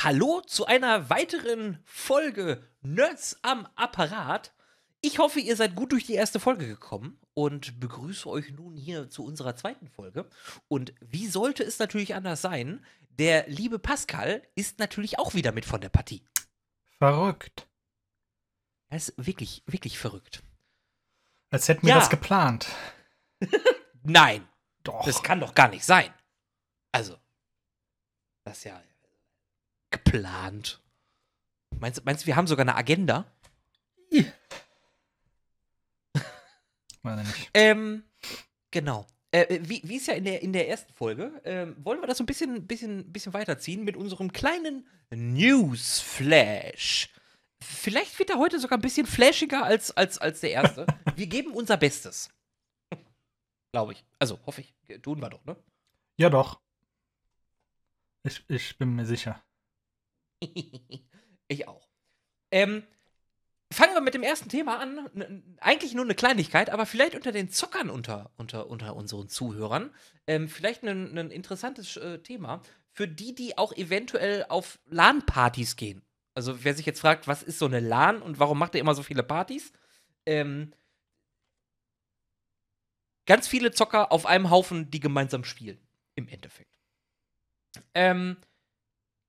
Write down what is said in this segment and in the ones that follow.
Hallo zu einer weiteren Folge Nerds am Apparat. Ich hoffe, ihr seid gut durch die erste Folge gekommen und begrüße euch nun hier zu unserer zweiten Folge. Und wie sollte es natürlich anders sein? Der liebe Pascal ist natürlich auch wieder mit von der Partie. Verrückt. Er ist wirklich, wirklich verrückt. Als hätten wir Ja. das geplant. Nein, Doch. das kann doch gar nicht sein. Also, das ist ja geplant. Meinst, du- meinst du, wir haben sogar eine Agenda? Weiß ich nicht. Ähm, genau. Äh, wie, wie ist ja in der, in der ersten Folge, ähm, wollen wir das so ein bisschen, bisschen, bisschen weiterziehen mit unserem kleinen Newsflash. Vielleicht wird er heute sogar ein bisschen flashiger als, als, als der erste. wir geben unser Bestes. Glaube ich. Also, hoffe ich. Tun wir doch, ne? Ja, doch. Ich, ich bin mir sicher. ich auch. Ähm, fangen wir mit dem ersten Thema an. Eigentlich nur eine Kleinigkeit, aber vielleicht unter den Zockern unter, unter, unter unseren Zuhörern. Ähm, vielleicht ein, ein interessantes äh, Thema für die, die auch eventuell auf LAN-Partys gehen. Also wer sich jetzt fragt, was ist so eine LAN und warum macht er immer so viele Partys? Ähm, ganz viele Zocker auf einem Haufen, die gemeinsam spielen. Im Endeffekt. Ähm,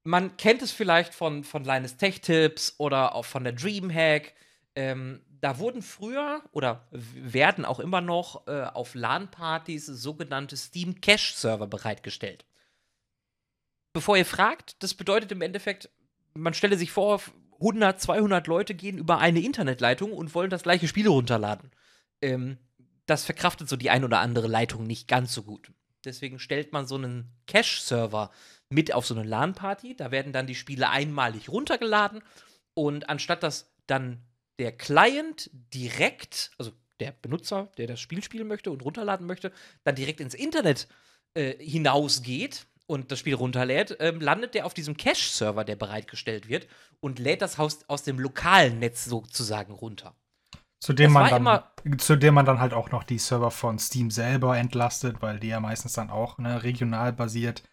man kennt es vielleicht von, von Linus Tech Tips oder auch von der Dreamhack. Ähm, da wurden früher oder werden auch immer noch äh, auf LAN-Partys sogenannte Steam Cache-Server bereitgestellt. Bevor ihr fragt, das bedeutet im Endeffekt, man stelle sich vor, 100, 200 Leute gehen über eine Internetleitung und wollen das gleiche Spiel runterladen. Ähm, das verkraftet so die ein oder andere Leitung nicht ganz so gut. Deswegen stellt man so einen Cache-Server mit auf so eine LAN-Party. Da werden dann die Spiele einmalig runtergeladen und anstatt dass dann der Client direkt, also der Benutzer, der das Spiel spielen möchte und runterladen möchte, dann direkt ins Internet äh, hinausgeht und das Spiel runterlädt, ähm, landet der auf diesem Cache-Server, der bereitgestellt wird und lädt das Haus aus dem lokalen Netz sozusagen runter. Zu dem, man dann, zu dem man dann halt auch noch die Server von Steam selber entlastet, weil die ja meistens dann auch ne, regional basiert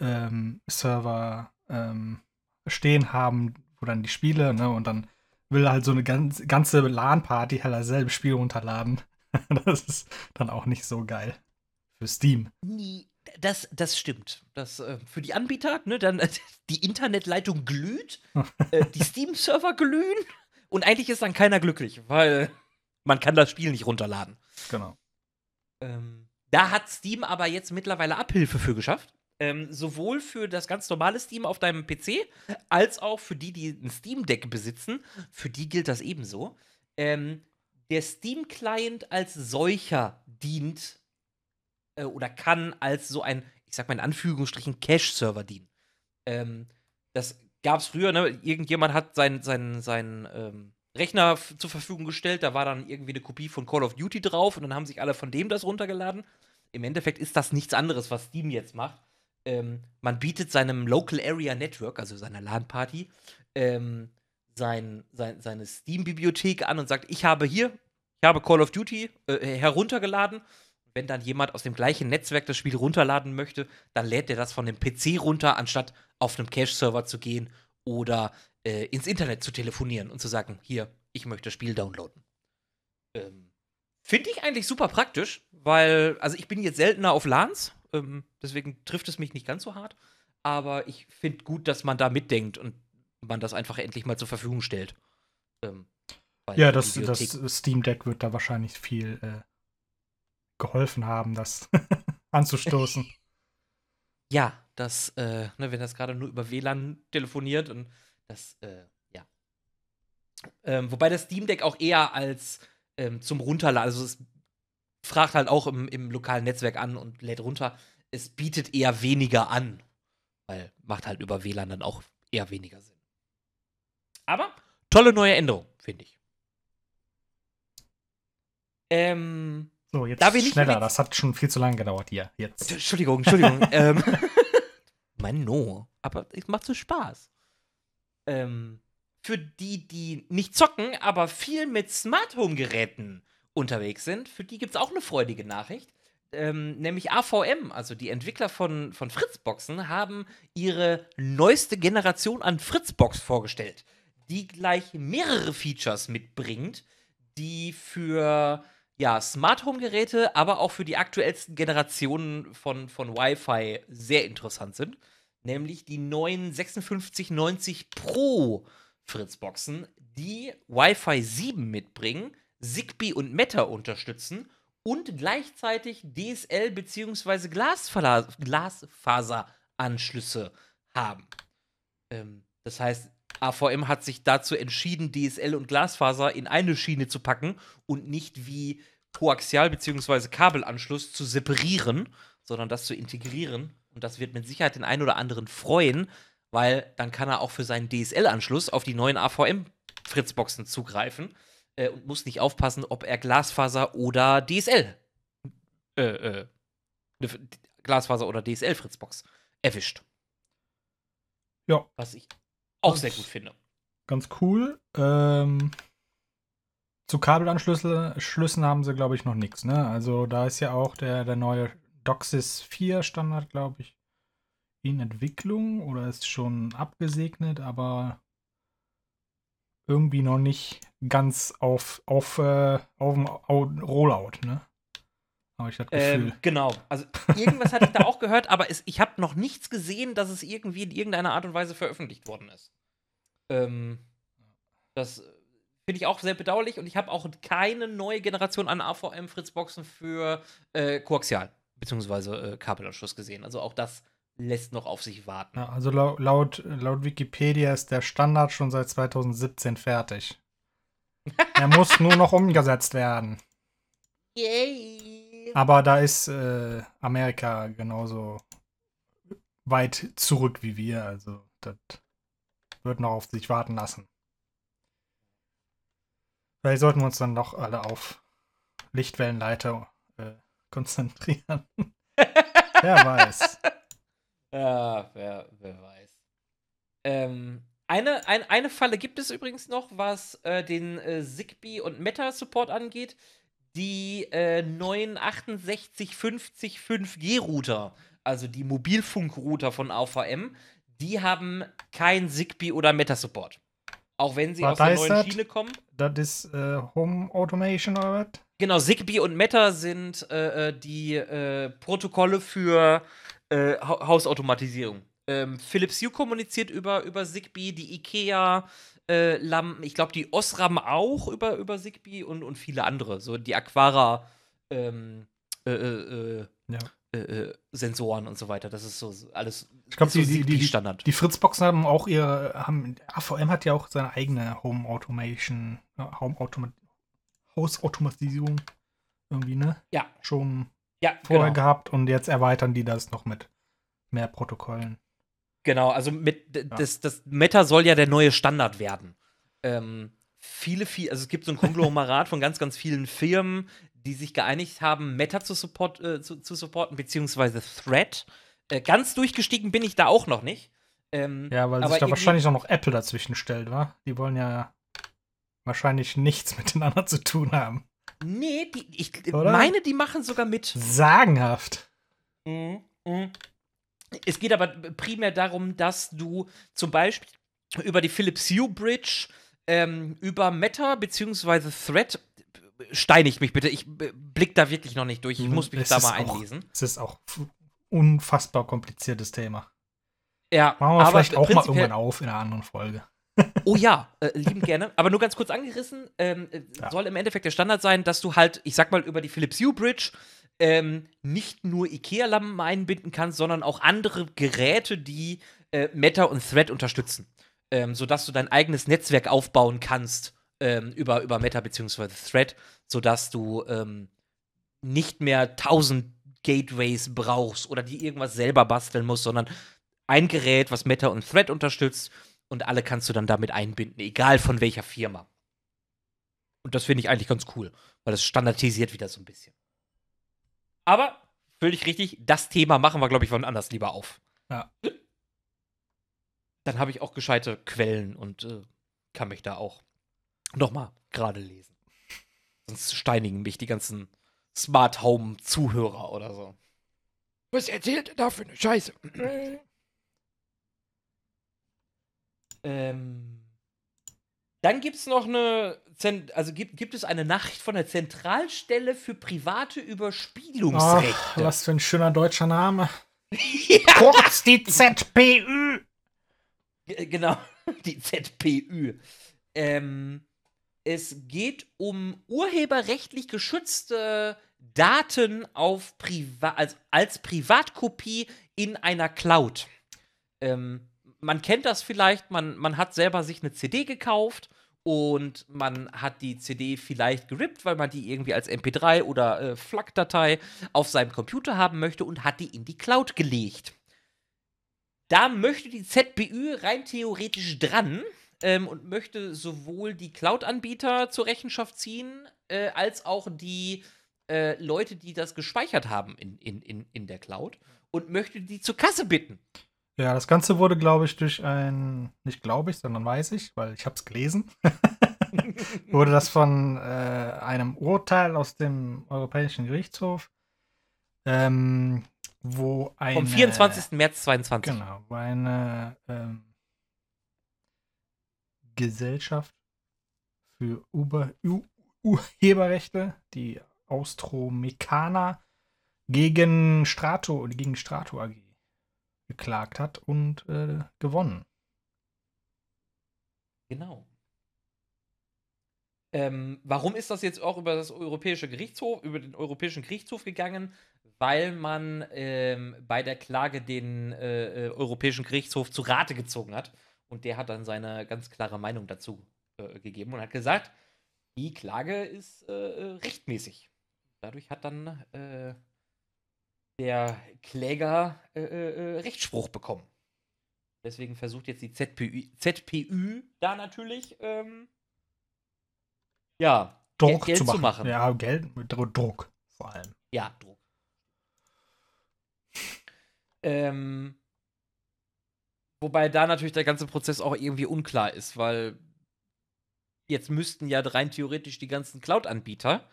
ähm, Server ähm, stehen haben, wo dann die Spiele, ne, und dann will halt so eine ganz, ganze LAN-Party halt dasselbe Spiel runterladen. das ist dann auch nicht so geil. Für Steam. Nie. Das, das stimmt. Das, äh, für die Anbieter, ne, dann äh, die Internetleitung glüht, äh, die Steam-Server glühen und eigentlich ist dann keiner glücklich, weil man kann das Spiel nicht runterladen. Genau. Ähm, da hat Steam aber jetzt mittlerweile Abhilfe für geschafft. Ähm, sowohl für das ganz normale Steam auf deinem PC, als auch für die, die ein Steam Deck besitzen. Für die gilt das ebenso. Ähm, der Steam-Client als solcher dient äh, oder kann als so ein, ich sag mal in Anführungsstrichen, Cache-Server dienen. Ähm, das gab es früher, ne? Irgendjemand hat seinen sein, sein, ähm, Rechner zur Verfügung gestellt, da war dann irgendwie eine Kopie von Call of Duty drauf und dann haben sich alle von dem das runtergeladen. Im Endeffekt ist das nichts anderes, was Steam jetzt macht. Ähm, man bietet seinem Local Area Network, also seiner LAN-Party, ähm, sein, sein, seine Steam-Bibliothek an und sagt, ich habe hier, ich habe Call of Duty äh, heruntergeladen. Wenn dann jemand aus dem gleichen Netzwerk das Spiel runterladen möchte, dann lädt er das von dem PC runter, anstatt auf einem Cache-Server zu gehen oder äh, ins Internet zu telefonieren und zu sagen, hier, ich möchte das Spiel downloaden. Ähm, Finde ich eigentlich super praktisch, weil, also ich bin jetzt seltener auf LANs, ähm, deswegen trifft es mich nicht ganz so hart, aber ich finde gut, dass man da mitdenkt und man das einfach endlich mal zur Verfügung stellt. Ähm, Ja, das, Bibliothek- das Steam Deck wird da wahrscheinlich viel äh, geholfen haben, das anzustoßen. Ja, das, äh, ne, wenn das gerade nur über WLAN telefoniert und das, äh, ja. Ähm, wobei das Steam Deck auch eher als ähm, zum Runterladen, also es fragt halt auch im, im lokalen Netzwerk an und lädt runter. Es bietet eher weniger an, weil macht halt über WLAN dann auch eher weniger Sinn. Aber tolle neue Änderung, finde ich. Ähm, So, jetzt Da wir nicht schneller. Das hat schon viel zu lange gedauert hier. Jetzt. Entschuldigung, Entschuldigung. ähm, mein No. Aber es macht so Spaß. Ähm, für die, die nicht zocken, aber viel mit Smart Home Geräten unterwegs sind, für die gibt es auch eine freudige Nachricht. Ähm, nämlich AVM, also die Entwickler von, von Fritzboxen, haben ihre neueste Generation an Fritzbox vorgestellt, die gleich mehrere Features mitbringt, die für ja, Smart Home Geräte, aber auch für die aktuellsten Generationen von, von Wi-Fi sehr interessant sind. Nämlich die neuen 5690 Pro Fritzboxen, die Wi-Fi 7 mitbringen, Zigbee und Meta unterstützen und gleichzeitig DSL bzw. Glasfaseranschlüsse haben. Ähm, das heißt, AVM hat sich dazu entschieden, DSL und Glasfaser in eine Schiene zu packen und nicht wie Koaxial- bzw. Kabelanschluss zu separieren, sondern das zu integrieren. Und das wird mit Sicherheit den einen oder anderen freuen, weil dann kann er auch für seinen DSL-Anschluss auf die neuen AVM-Fritzboxen zugreifen äh, und muss nicht aufpassen, ob er Glasfaser oder DSL äh, äh, Glasfaser oder DSL-Fritzbox erwischt. Ja. Was ich auch sehr gut finde. Ganz cool. Ähm, zu Kabelanschlüssen haben sie, glaube ich, noch nichts. Ne? Also da ist ja auch der, der neue DOCSIS 4 Standard, glaube ich, in Entwicklung oder ist schon abgesegnet, aber irgendwie noch nicht ganz auf, auf, äh, auf dem Rollout, ne? Habe ich das Gefühl. Ähm, genau. Also irgendwas hatte ich da auch gehört, aber es, ich habe noch nichts gesehen, dass es irgendwie in irgendeiner Art und Weise veröffentlicht worden ist. Ähm, das finde ich auch sehr bedauerlich und ich habe auch keine neue Generation an AVM Fritzboxen für äh, Koaxial bzw. Äh, Kabelanschluss gesehen. Also auch das lässt noch auf sich warten. Ja, also laut, laut, laut Wikipedia ist der Standard schon seit 2017 fertig. Er muss nur noch umgesetzt werden. Yay. Aber da ist äh, Amerika genauso weit zurück wie wir. Also das wird noch auf sich warten lassen. Vielleicht sollten wir uns dann doch alle auf Lichtwellenleiter äh, konzentrieren. Wer weiß. Ja, wer, wer weiß. Ähm, eine, ein, eine Falle gibt es übrigens noch, was äh, den äh, Zigbee und Meta-Support angeht. Die äh, neuen 6850 5G-Router, also die Mobilfunkrouter von AVM, die haben kein Zigbee oder Meta-Support. Auch wenn sie was aus der neuen das? Schiene kommen. Das ist äh, Home Automation oder was? Genau, Zigbee und Meta sind äh, äh die äh, Protokolle für äh, Hausautomatisierung. Ähm, Philips Hue kommuniziert über, über Zigbee, die IKEA. Äh, Lampen, ich glaube, die Osram auch über, über Zigbee und, und viele andere. So die Aquara ähm, äh, äh, ja. Äh, Sensoren und so weiter. Das ist so alles. Ich glaube, die, so die, die, Standard. Die Fritzboxen haben auch ihre. Haben, AVM hat ja auch seine eigene Home Automation, Home Automat Hausautomatisierung irgendwie, ne? Ja. Schon ja, vorher genau. gehabt und jetzt erweitern die das noch mit mehr Protokollen. Genau, also mit ja. das, das Meta soll ja der neue Standard werden. Ähm, viele, viel, also es gibt so ein Konglomerat von ganz, ganz vielen Firmen, die sich geeinigt haben, Meta zu, support, äh, zu, zu supporten, beziehungsweise Thread. Äh, ganz durchgestiegen bin ich da auch noch nicht. Ähm, ja, weil sich da wahrscheinlich auch noch Apple dazwischen stellt, wa? Die wollen ja wahrscheinlich nichts miteinander zu tun haben. Nee, die, ich Oder? meine, die machen sogar mit. Sagenhaft. Mhm. Mhm. Es geht aber primär darum, dass du zum Beispiel über die Philips Hue Bridge, ähm, über Meta bzw. Thread, steinigt mich bitte, ich blick da wirklich noch nicht durch, ich mhm. muss mich es da mal einlesen. Es ist auch unfassbar kompliziertes Thema. Ja, Machen wir vielleicht auch mal irgendwann auf in einer anderen Folge. Oh ja, äh, lieben gerne. Aber nur ganz kurz angerissen, ähm, äh, ja. soll im Endeffekt der Standard sein, dass du halt, ich sag mal, über die Philips Hue Bridge ähm, nicht nur IKEA-Lampen einbinden kannst, sondern auch andere Geräte, die äh, Meta und Thread unterstützen. Ähm, sodass du dein eigenes Netzwerk aufbauen kannst ähm, über, über Meta bzw. Thread, sodass du ähm, nicht mehr tausend Gateways brauchst oder die irgendwas selber basteln musst, sondern ein Gerät, was Meta und Thread unterstützt und alle kannst du dann damit einbinden, egal von welcher Firma. Und das finde ich eigentlich ganz cool, weil das standardisiert wieder so ein bisschen. Aber völlig richtig, das Thema machen wir, glaube ich, von anders lieber auf. Ja. dann habe ich auch gescheite Quellen und äh, kann mich da auch nochmal gerade lesen. Sonst steinigen mich die ganzen Smart Home Zuhörer oder so. Was erzählt er da für eine Scheiße? Ähm, dann gibt es noch eine, also gibt, gibt es eine Nachricht von der Zentralstelle für private Überspielungsrechte. Ach, was für ein schöner deutscher Name. ja, Kurz die ZPÜ. G- Genau, die ZPÜ. Ähm, es geht um urheberrechtlich geschützte Daten auf Priva als, als Privatkopie in einer Cloud. Ähm, man kennt das vielleicht, man, man hat selber sich eine CD gekauft und man hat die CD vielleicht gerippt, weil man die irgendwie als MP3 oder äh, FLAC-Datei auf seinem Computer haben möchte und hat die in die Cloud gelegt. Da möchte die ZPÜ rein theoretisch dran ähm, und möchte sowohl die Cloud-Anbieter zur Rechenschaft ziehen, äh, als auch die äh, Leute, die das gespeichert haben in, in, in, in der Cloud und möchte die zur Kasse bitten. Ja, das Ganze wurde, glaube ich, durch ein, nicht glaube ich, sondern weiß ich, weil ich habe es gelesen, wurde das von äh, einem Urteil aus dem Europäischen Gerichtshof, ähm, wo eine, Vom 24. März 22. Genau, wo eine ähm, Gesellschaft für Uber, U, Urheberrechte, die Austromecana, gegen Strato, gegen Strato AG geklagt hat und äh, gewonnen. Genau. Ähm, warum ist das jetzt auch über das Europäische Gerichtshof, über den Europäischen Gerichtshof gegangen? Weil man ähm, bei der Klage den äh, äh, Europäischen Gerichtshof zu Rate gezogen hat. Und der hat dann seine ganz klare Meinung dazu äh, gegeben und hat gesagt, die Klage ist äh, äh, rechtmäßig. Dadurch hat dann äh, der Kläger äh, äh, Rechtsspruch bekommen. Deswegen versucht jetzt die ZPÜ, ZPÜ da natürlich ähm, ja, Druck Geld zu zu machen. machen. Ja, Geld mit Dru- Druck vor allem. Ja, Druck. Ähm, wobei da natürlich der ganze Prozess auch irgendwie unklar ist, weil jetzt müssten ja rein theoretisch die ganzen Cloud-Anbieter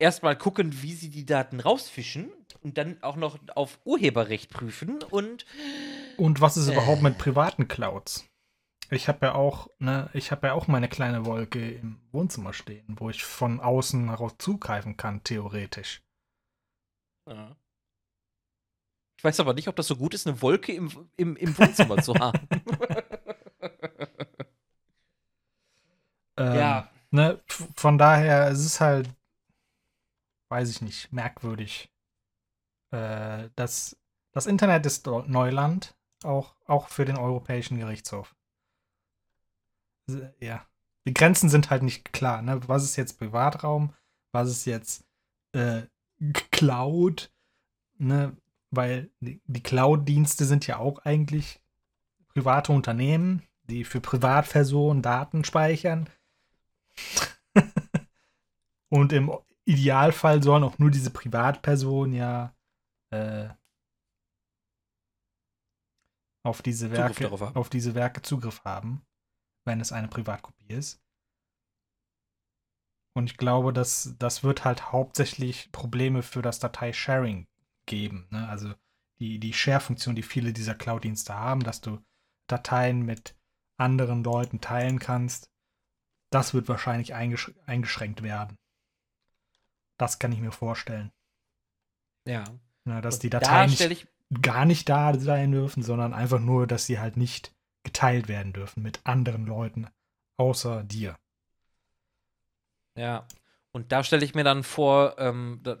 erstmal gucken, wie sie die Daten rausfischen und dann auch noch auf Urheberrecht prüfen und Und was ist Äh. überhaupt mit privaten Clouds? Ich habe ja auch, ne, ich habe ja auch meine kleine Wolke im Wohnzimmer stehen, wo ich von außen heraus zugreifen kann, theoretisch. Ja. Ich weiß aber nicht, ob das so gut ist, eine Wolke im, im, im Wohnzimmer zu haben. Ähm, Ja. Ne, von daher, es ist halt, weiß ich nicht, merkwürdig. Äh, das, das Internet ist Neuland, auch, auch für den Europäischen Gerichtshof. Ja. Die Grenzen sind halt nicht klar, ne? Was ist jetzt Privatraum? Was ist jetzt äh, Cloud? Ne? Weil die, die Cloud-Dienste sind ja auch eigentlich private Unternehmen, die für Privatpersonen Daten speichern. Und im Idealfall sollen auch nur diese Privatpersonen ja äh, auf diese Werke auf diese Werke Zugriff haben, wenn es eine Privatkopie ist. Und ich glaube, dass das wird halt hauptsächlich Probleme für das Datei-Sharing geben. Ne? Also die, die Share-Funktion, die viele dieser Cloud-Dienste haben, dass du Dateien mit anderen Leuten teilen kannst, das wird wahrscheinlich eingesch eingeschränkt werden. Das kann ich mir vorstellen. ja. Ne, dass Und die da Dateien stelle nicht, ich gar nicht da sein dürfen, sondern einfach nur, dass sie halt nicht geteilt werden dürfen mit anderen Leuten außer dir. Ja, und da stelle ich mir dann vor, ähm, da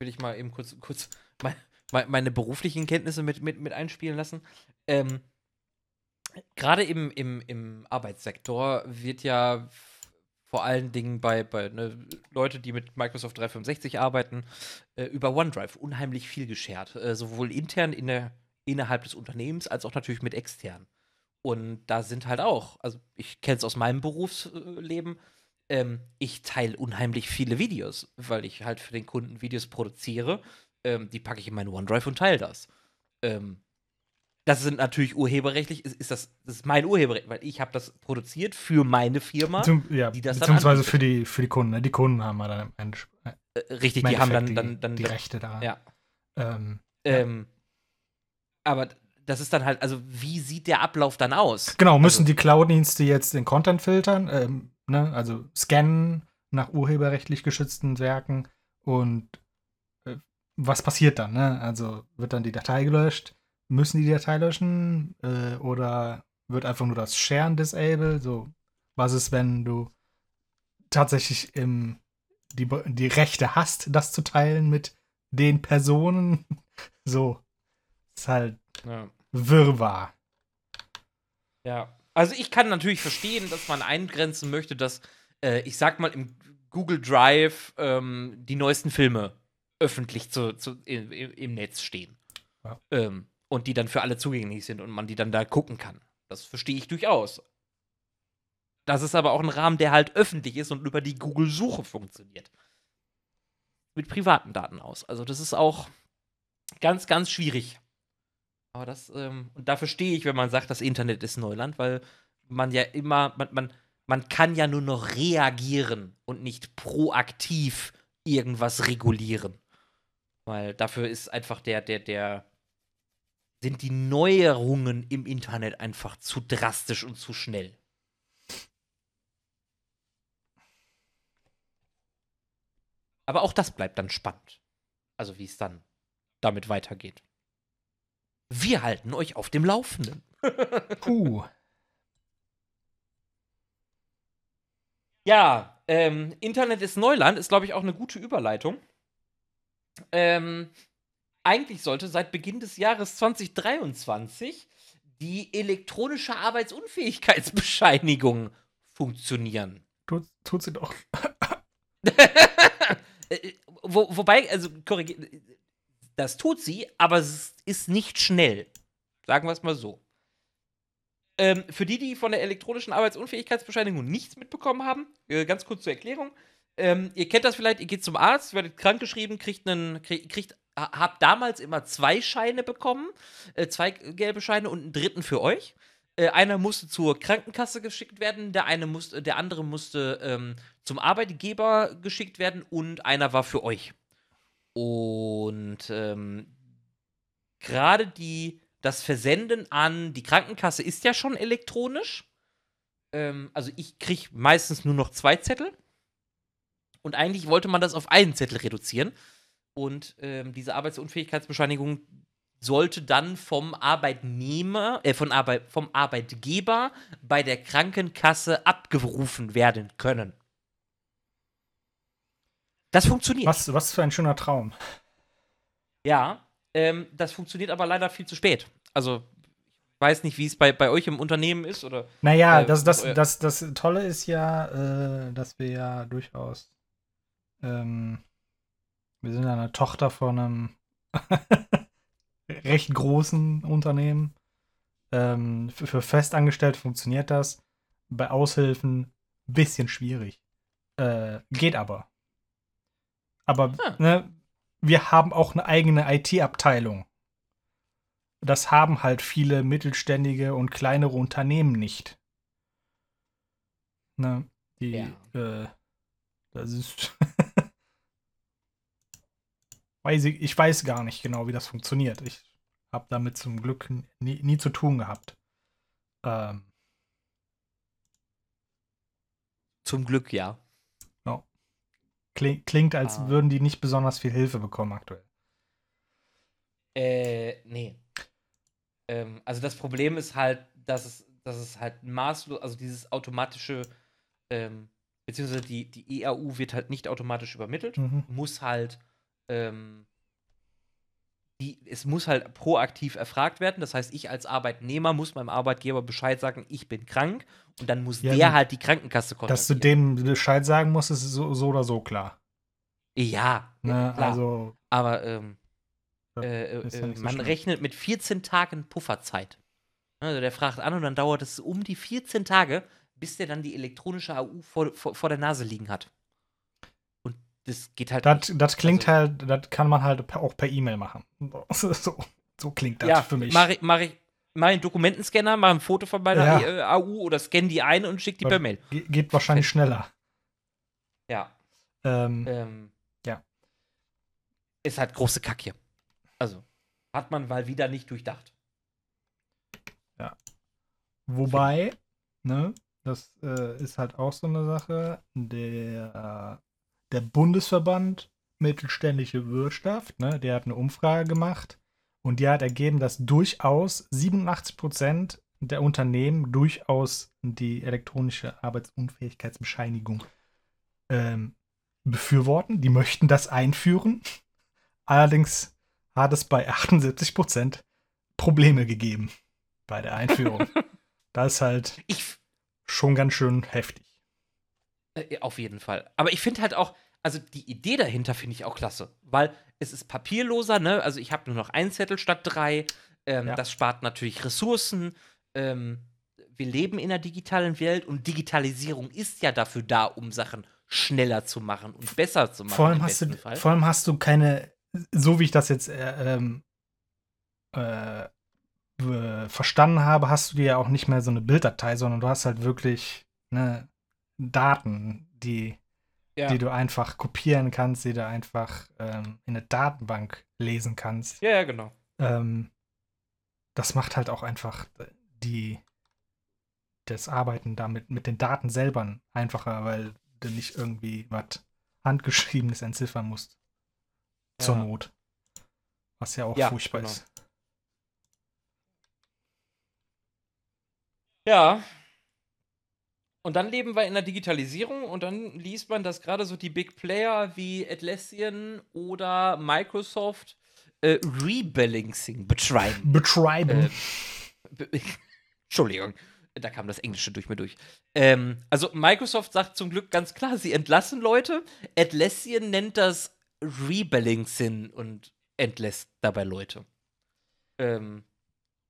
will ich mal eben kurz, kurz mein, mein, meine beruflichen Kenntnisse mit, mit, mit einspielen lassen. Ähm, Gerade im, im, im Arbeitssektor wird ja vor allen Dingen bei, bei ne, Leute, die mit Microsoft 365 arbeiten, äh, über OneDrive unheimlich viel geshared. Äh, sowohl intern in der, innerhalb des Unternehmens als auch natürlich mit extern. Und da sind halt auch, also ich kenne es aus meinem Berufsleben, ähm, ich teile unheimlich viele Videos, weil ich halt für den Kunden Videos produziere. Ähm, die packe ich in meine OneDrive und teile das. Ähm, das sind natürlich urheberrechtlich, ist, ist das, das ist mein Urheberrecht, weil ich habe das produziert für meine Firma. Beziehungs ja, die das beziehungsweise für die, für die Kunden. Ne? Die Kunden haben dann im Ende, äh, Äh, richtig, im die haben dann, dann, dann die, die Rechte daran. Ja. Ähm, Ähm, aber das ist dann halt, also wie sieht der Ablauf dann aus? genau, müssen Also- die Cloud-Dienste jetzt den Content filtern, ähm, ne? also scannen nach urheberrechtlich geschützten Werken und äh, was passiert dann? Ne? Also wird dann die Datei gelöscht? Müssen die die Datei löschen? Äh, oder wird einfach nur das Sharen disabled? So, was ist, wenn du tatsächlich im, die, die Rechte hast, das zu teilen mit den Personen? So, ist halt Ja. Wirrwarr. Ja, also ich kann natürlich verstehen, dass man eingrenzen möchte, dass, äh, ich sag mal, im Google Drive ähm, die neuesten Filme öffentlich zu, zu, im, im im Netz stehen. Ja. Ähm, und die dann für alle zugänglich sind und man die dann da gucken kann. Das verstehe ich durchaus. Das ist aber auch ein Rahmen, der halt öffentlich ist und über die Google-Suche funktioniert. Mit privaten Daten aus. Also das ist auch ganz, ganz schwierig. Aber das, ähm, und da verstehe ich, wenn man sagt, das Internet ist Neuland, weil man ja immer, man, man, man kann ja nur noch reagieren und nicht proaktiv irgendwas regulieren. Weil dafür ist einfach der, der, der, sind die Neuerungen im Internet einfach zu drastisch und zu schnell. Aber auch das bleibt dann spannend. Also wie es dann damit weitergeht. Wir halten euch auf dem Laufenden. Puh. Ja, ähm, Internet ist Neuland ist, glaube ich, auch eine gute Überleitung. Ähm, eigentlich sollte seit Beginn des Jahres 2023 die elektronische Arbeitsunfähigkeitsbescheinigung funktionieren. Tut, tut sie doch. Äh, Wo, wobei, also korrigiert, das tut sie, aber es ist nicht schnell. Sagen wir es mal so. Ähm, für die, die von der elektronischen Arbeitsunfähigkeitsbescheinigung nichts mitbekommen haben, äh, ganz kurz zur Erklärung. Ähm, ihr kennt das vielleicht, ihr geht zum Arzt, werdet krankgeschrieben, kriegt einen, kriegt, kriegt ha- habt damals immer zwei Scheine bekommen, äh, zwei gelbe Scheine und einen dritten für euch. Äh, einer musste zur Krankenkasse geschickt werden, der eine musste, der andere musste ähm, zum Arbeitgeber geschickt werden und einer war für euch. Und ähm, gerade die, das Versenden an die Krankenkasse ist ja schon elektronisch. Ähm, also ich kriege meistens nur noch zwei Zettel. Und eigentlich wollte man das auf einen Zettel reduzieren. Und ähm, diese Arbeitsunfähigkeitsbescheinigung sollte dann vom Arbeitnehmer, äh, von Arbeit, vom Arbeitgeber bei der Krankenkasse abgerufen werden können. Das funktioniert. Was, was für ein schöner Traum. Ja, ähm, das funktioniert aber leider viel zu spät. Also, ich weiß nicht, wie es bei, bei euch im Unternehmen ist oder. Naja, Äh, das, das, das, das Tolle ist ja, äh, dass wir ja durchaus. Ähm, wir sind ja eine Tochter von einem recht großen Unternehmen. Ähm, für, für Festangestellte funktioniert das. Bei Aushilfen ein bisschen schwierig. Äh, geht aber. Aber Ah. ne, wir haben auch eine eigene IT-Abteilung. Das haben halt viele mittelständige und kleinere Unternehmen nicht. Ne, die, äh, das ist. weiß ich, ich weiß gar nicht genau, wie das funktioniert. Ich habe damit zum Glück nie, nie zu tun gehabt. Ähm, Zum Glück ja. kling, klingt, als Ah. würden die nicht besonders viel Hilfe bekommen aktuell. Äh, nee. Ähm, also das Problem ist halt, dass es, dass es halt maßlos, also dieses automatische, ähm, beziehungsweise die, die EAU wird halt nicht automatisch übermittelt, Mhm. muss halt, ähm, die, es muss halt proaktiv erfragt werden. Das heißt, ich als Arbeitnehmer muss meinem Arbeitgeber Bescheid sagen, ich bin krank und dann muss Ja, der halt die Krankenkasse Dass du kontaktieren. dem Bescheid sagen musst, ist so, so oder so klar. Ja, Ne? ja, klar. Also, Aber ähm, äh, äh, ja so man schlimm. rechnet mit 14 Tagen Pufferzeit. Also der fragt an und dann dauert es um die 14 Tage, bis der dann die elektronische AU vor, vor, vor der Nase liegen hat. Das geht halt das, das klingt Also- halt, das kann man halt auch per E-Mail machen. So, so klingt das ja, für mich. Mache ich, mach ich, mach einen Dokumentenscanner, mach ein Foto von meiner Ja. äh, AU oder scanne die ein und schick die per Mail. Ge geht wahrscheinlich schneller. Ja. Ähm, Ähm, Ja. Ist halt große Kack hier. Also, hat man mal wieder nicht durchdacht. Wobei, ne, das äh, ist halt auch so eine Sache, der, der Bundesverband Mittelständische Wirtschaft, ne, der hat eine Umfrage gemacht und die hat ergeben, dass durchaus 87% der Unternehmen durchaus die elektronische Arbeitsunfähigkeitsbescheinigung ähm, befürworten. Die möchten das einführen. Allerdings hat es bei 78% Probleme gegeben bei der Einführung. Das ist halt Ich, schon ganz schön heftig. Äh, auf jeden Fall. Aber ich finde halt auch, also die Idee dahinter finde ich auch klasse, weil es ist papierloser, ne? Also ich habe nur noch einen Zettel statt drei. Ähm, Ja. Das spart natürlich Ressourcen. Ähm, wir leben in einer digitalen Welt und Digitalisierung ist ja dafür da, um Sachen schneller zu machen und besser zu machen. Vor allem, hast du, Fall. vor allem hast du keine, so wie ich das jetzt äh, ähm, äh, verstanden habe, hast du dir ja auch nicht mehr so eine Bilddatei, sondern du hast halt wirklich ne, Daten, die, ja. die du einfach kopieren kannst, die du einfach ähm, in eine Datenbank lesen kannst. ja, ja, genau. ähm, das macht halt auch einfach die das Arbeiten damit mit den Daten selber einfacher, weil du nicht irgendwie was handgeschriebenes entziffern musst. Zur Ja. Not. Was ja auch Ja, furchtbar genau. ist. Ja. Und dann leben wir in der Digitalisierung und dann liest man, dass gerade so die Big Player wie Atlassian oder Microsoft äh, Rebalancing betreiben. Betreiben. Äh, be- Entschuldigung, da kam das Englische durch mir durch. Ähm, also Microsoft sagt zum Glück ganz klar, sie entlassen Leute. Atlassian nennt das Rebalancing und entlässt dabei Leute. Ähm,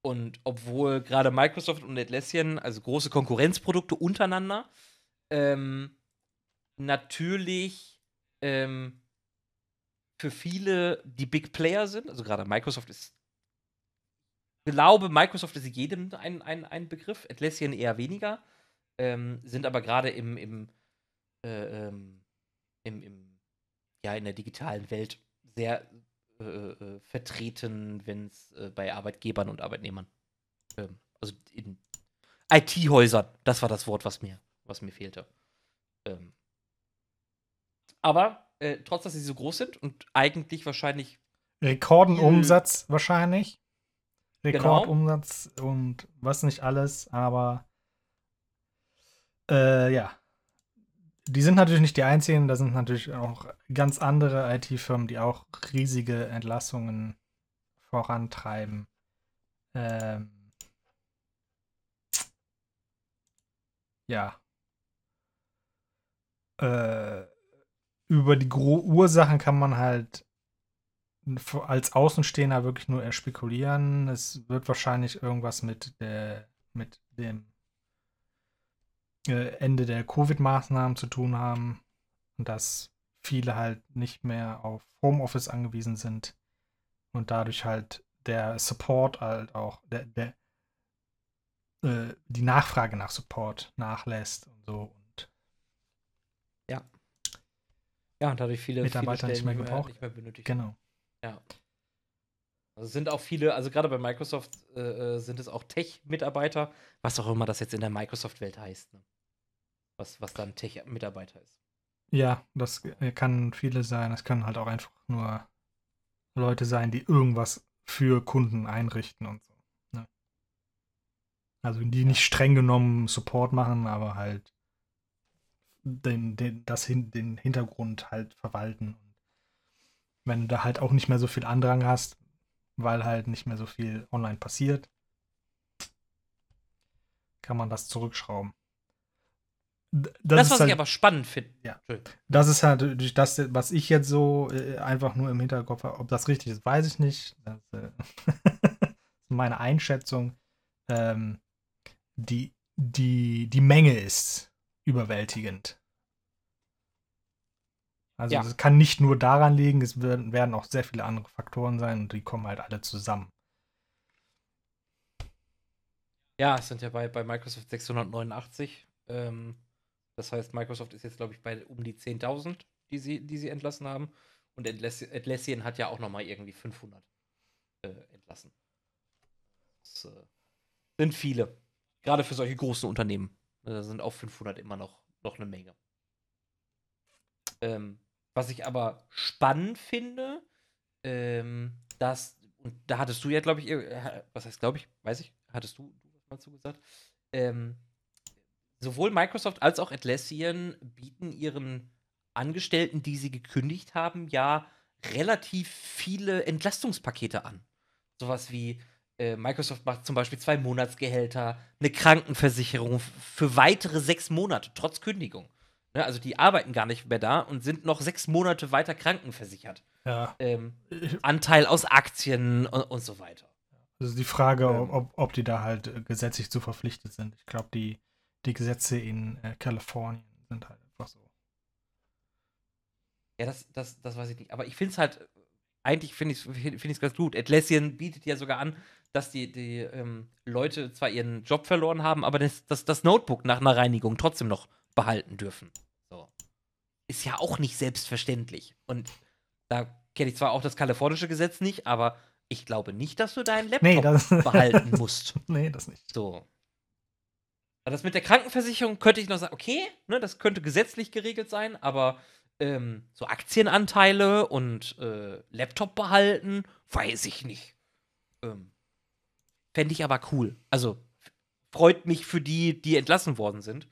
und obwohl gerade Microsoft und Atlassian, also große Konkurrenzprodukte untereinander, ähm, natürlich ähm, für viele die Big Player sind, also gerade Microsoft ist, ich glaube, Microsoft ist jedem ein, ein, ein Begriff, Atlassian eher weniger, ähm, sind aber gerade im, im, äh, ähm, im, im, ja, in der digitalen Welt sehr äh, äh, vertreten, wenn es äh, bei Arbeitgebern und Arbeitnehmern, ähm, also in IT-Häusern, das war das Wort, was mir, was mir fehlte. Ähm, aber äh, trotz, dass sie so groß sind und eigentlich wahrscheinlich Rekordenumsatz wahrscheinlich. Genau. Rekordumsatz und was nicht alles, aber äh, ja. Die sind natürlich nicht die einzigen, da sind natürlich auch ganz andere IT-Firmen, die auch riesige Entlassungen vorantreiben. Ähm, ja. Äh, über die Gro Ursachen kann man halt als Außenstehender wirklich nur spekulieren. Es wird wahrscheinlich irgendwas mit der, mit dem Ende der Covid-Maßnahmen zu tun haben und dass viele halt nicht mehr auf Homeoffice angewiesen sind und dadurch halt der Support halt auch der, der äh, die Nachfrage nach Support nachlässt und so und ja, und dadurch viele, Mitarbeiter viele nicht mehr gebraucht. nicht mehr benötigt. genau. Ja. Also sind auch viele, also gerade bei Microsoft äh, äh, sind es auch Tech-Mitarbeiter, was auch immer das jetzt in der Microsoft-Welt heißt. Ne? Was, was dann Tech-Mitarbeiter ist. Ja, das kann viele sein. Es können halt auch einfach nur Leute sein, die irgendwas für Kunden einrichten und so. Ne? Also die nicht streng genommen Support machen, aber halt den, den, das den Hintergrund halt verwalten. Und wenn du da halt auch nicht mehr so viel Andrang hast, weil halt nicht mehr so viel online passiert, kann man das zurückschrauben. Das, ist was halt- ich aber spannend finde. Ja. Das ist halt durch das, was ich jetzt so äh, einfach nur im Hinterkopf habe. Ob das richtig ist, weiß ich nicht. Das äh, ist meine Einschätzung. Ähm, die, die, die Menge ist überwältigend. Also Ja. es kann nicht nur daran liegen, es werden, werden auch sehr viele andere Faktoren sein und die kommen halt alle zusammen. Ja, es sind ja bei, bei Microsoft 689. Ähm, das heißt, Microsoft ist jetzt, glaube ich, bei um die 10.000, die sie, die sie entlassen haben. Und Atlas Atlassian hat ja auch noch mal irgendwie 500 äh, entlassen. Das äh, sind viele. Gerade für solche großen Unternehmen. Da sind auch 500 immer noch, noch eine Menge. Ähm, was ich aber spannend finde, ähm, dass, und da hattest du ja, glaube ich, äh, was heißt, glaube ich, weiß ich, hattest du, du was mal zugesagt, ähm, sowohl Microsoft als auch Atlassian bieten ihren Angestellten, die sie gekündigt haben, ja relativ viele Entlastungspakete an. Sowas wie äh, Microsoft macht zum Beispiel zwei Monatsgehälter, eine Krankenversicherung für weitere sechs Monate, trotz Kündigung. Ne, also die arbeiten gar nicht mehr da und sind noch sechs Monate weiter krankenversichert. Ja. Ähm, Anteil aus Aktien und, und so weiter. Also die Frage, Ähm. ob, ob die da halt äh, gesetzlich zu verpflichtet sind. Ich glaube, die, die Gesetze in äh, Kalifornien sind halt einfach so. Ja, das, das, das weiß ich nicht. Aber ich finde es halt, eigentlich finde ich es find ganz gut. Atlassian bietet ja sogar an, dass die, die ähm, Leute zwar ihren Job verloren haben, aber das, das, das Notebook nach einer Reinigung trotzdem noch behalten dürfen. So. Ist ja auch nicht selbstverständlich. Und da kenne ich zwar auch das kalifornische Gesetz nicht, aber ich glaube nicht, dass du deinen Laptop Nee, behalten musst. nee, das nicht. So. Das mit der Krankenversicherung könnte ich noch sagen, okay, ne, das könnte gesetzlich geregelt sein, aber ähm, so Aktienanteile und äh, Laptop behalten, weiß ich nicht. Ähm, Fände ich aber cool. Also freut mich für die, die entlassen worden sind,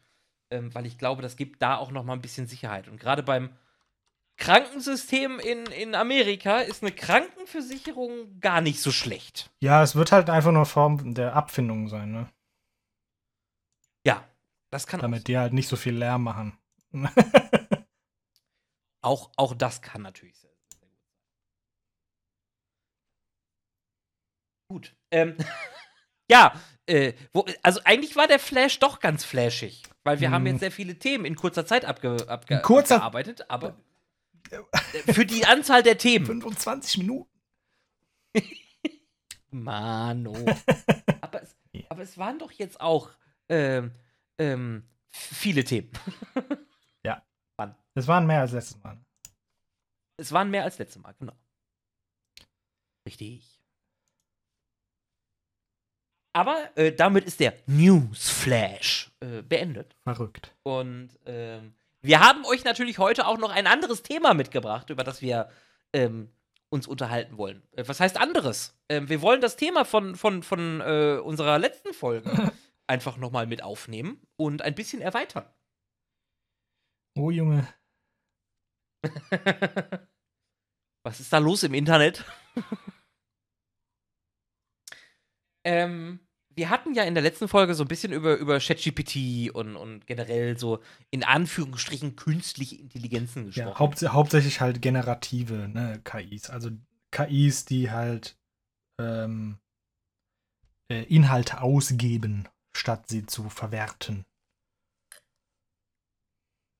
ähm, weil ich glaube, das gibt da auch noch mal ein bisschen Sicherheit. Und gerade beim Krankensystem in, in Amerika ist eine Krankenversicherung gar nicht so schlecht. Ja, es wird halt einfach nur Form der Abfindung sein, ne? Das kann auch Damit die halt nicht so viel Lärm machen. Auch, auch das kann natürlich sehr, sehr gut sein. Gut. Ähm, ja, äh, wo, also eigentlich war der Flash doch ganz flashig, weil wir haben Hm. jetzt sehr viele Themen in kurzer Zeit abge, abge, kurzer- abgearbeitet, aber äh, für die Anzahl der Themen. 25 Minuten. Mano. aber, es, aber es waren doch jetzt auch ähm, ähm, viele Themen. Das waren mehr als letztes Mal. Es waren mehr als letztes Mal, genau. Richtig. Aber äh, damit ist der Newsflash äh, beendet. Verrückt. Und ähm, wir haben euch natürlich heute auch noch ein anderes Thema mitgebracht, über das wir ähm, uns unterhalten wollen. Äh, was heißt anderes? Ähm, wir wollen das Thema von, von, von äh, unserer letzten Folge einfach nochmal mit aufnehmen und ein bisschen erweitern. Oh, Junge. Was ist da los im Internet? ähm, wir hatten ja in der letzten Folge so ein bisschen über, über ChatGPT und, und generell so in Anführungsstrichen künstliche Intelligenzen gesprochen. Ja, haupt, hauptsächlich halt generative ne, KIs. Also KIs, die halt ähm, äh, Inhalte ausgeben, statt sie zu verwerten.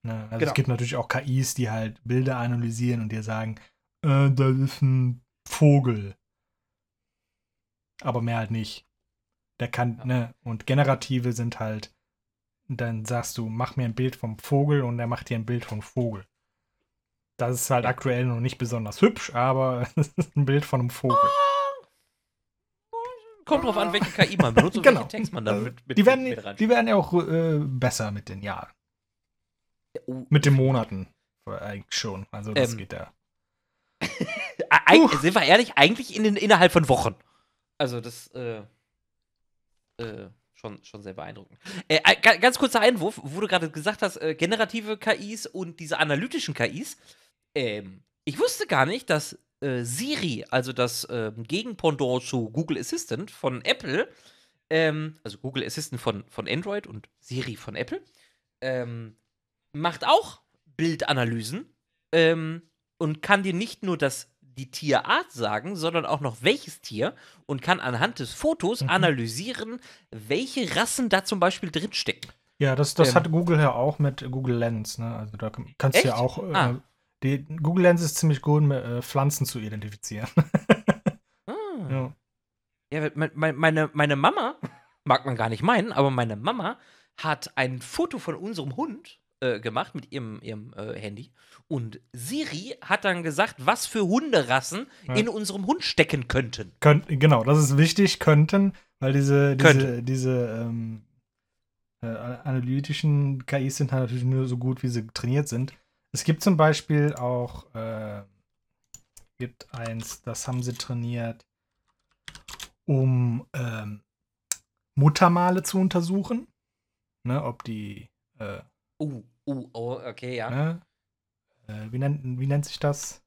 Ne, also Genau. es gibt natürlich auch KIs, die halt Bilder analysieren und dir sagen, äh, das ist ein Vogel. Aber mehr halt nicht. Der kann, Ja. ne, und generative sind halt, dann sagst du, mach mir ein Bild vom Vogel und er macht dir ein Bild vom Vogel. Das ist halt aktuell noch nicht besonders hübsch, aber es ist ein Bild von einem Vogel. Kommt drauf an, welche KI man benutzt und Genau. welchen Text man dann Also, mit, mit, die, werden, mit die werden ja auch äh, besser mit den Jahren. Oh, Mit den Monaten eigentlich schon. Also das Ähm, geht ja. Eig Huch. sind wir ehrlich, eigentlich in, den- innerhalb von Wochen. Also das äh, äh, schon, schon sehr beeindruckend. Äh, ganz kurzer Einwurf, wo du gerade gesagt hast, äh, generative KIs und diese analytischen KIs. Ähm, ich wusste gar nicht, dass äh, Siri, also das ähm, Gegenpendant zu Google Assistant von Apple, ähm, also Google Assistant von, von Android und Siri von Apple, ähm, macht auch Bildanalysen ähm, und kann dir nicht nur das, die Tierart sagen, sondern auch noch welches Tier und kann anhand des Fotos Mhm. analysieren, welche Rassen da zum Beispiel drinstecken. Ja, das, das ähm, hat Google ja auch mit Google Lens. Ne? Also da kann- kannst du ja auch. Äh, Ah. Die, Google Lens ist ziemlich gut, äh, Pflanzen zu identifizieren. Ah. ja. Ja, mein, mein, meine, meine Mama, mag man gar nicht meinen, aber meine Mama hat ein Foto von unserem Hund äh, gemacht mit ihrem, ihrem äh, Handy. Und Siri hat dann gesagt, was für Hunderassen Ja. in unserem Hund stecken könnten. Könnt, genau, das ist wichtig, könnten, weil diese, diese, Könnte. diese ähm, äh, analytischen KIs sind halt natürlich nur so gut, wie sie trainiert sind. Es gibt zum Beispiel auch, äh, gibt eins, das haben sie trainiert, um ähm, Muttermale zu untersuchen. Ne, ob die, äh, Uh, uh, oh, okay, ja. ne, äh, wie, nennt, wie nennt sich das?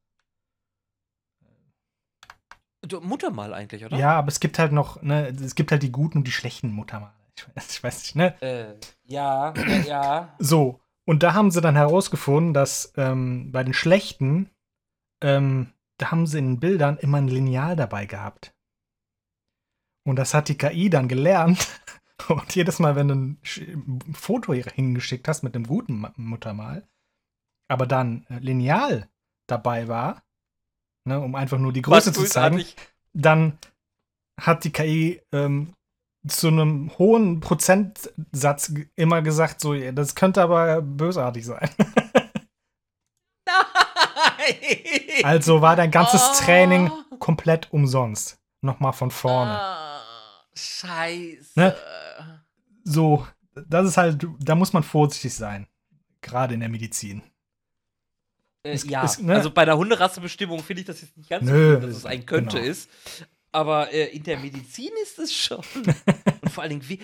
Muttermal eigentlich, oder? Ja, aber es gibt halt noch, ne, es gibt halt die guten und die schlechten Muttermale. Ich weiß, ich weiß nicht, ne? Äh, ja, ja. So, und da haben sie dann herausgefunden, dass ähm, bei den schlechten, ähm, da haben sie in den Bildern immer ein Lineal dabei gehabt. Und das hat die KI dann gelernt. Und jedes Mal, wenn du ein Foto hingeschickt hast mit einem guten Ma- Muttermal, aber dann äh, Lineal dabei war, ne, um einfach nur die Größe Was zu zeigen, dann hat die KI ähm, zu einem hohen Prozentsatz immer gesagt, so, das könnte aber bösartig sein. Nein! Also war dein ganzes Oh. Training komplett umsonst. Nochmal von vorne. Ah, scheiße. Ne? So, das ist halt, da muss man vorsichtig sein. Gerade in der Medizin. Äh, Es- ja, es- ne? also bei der Hunderassebestimmung finde ich das jetzt nicht ganz so dass es ein könnte genau. ist. Aber äh, in der Medizin ist es schon. Und vor allen Dingen, wie,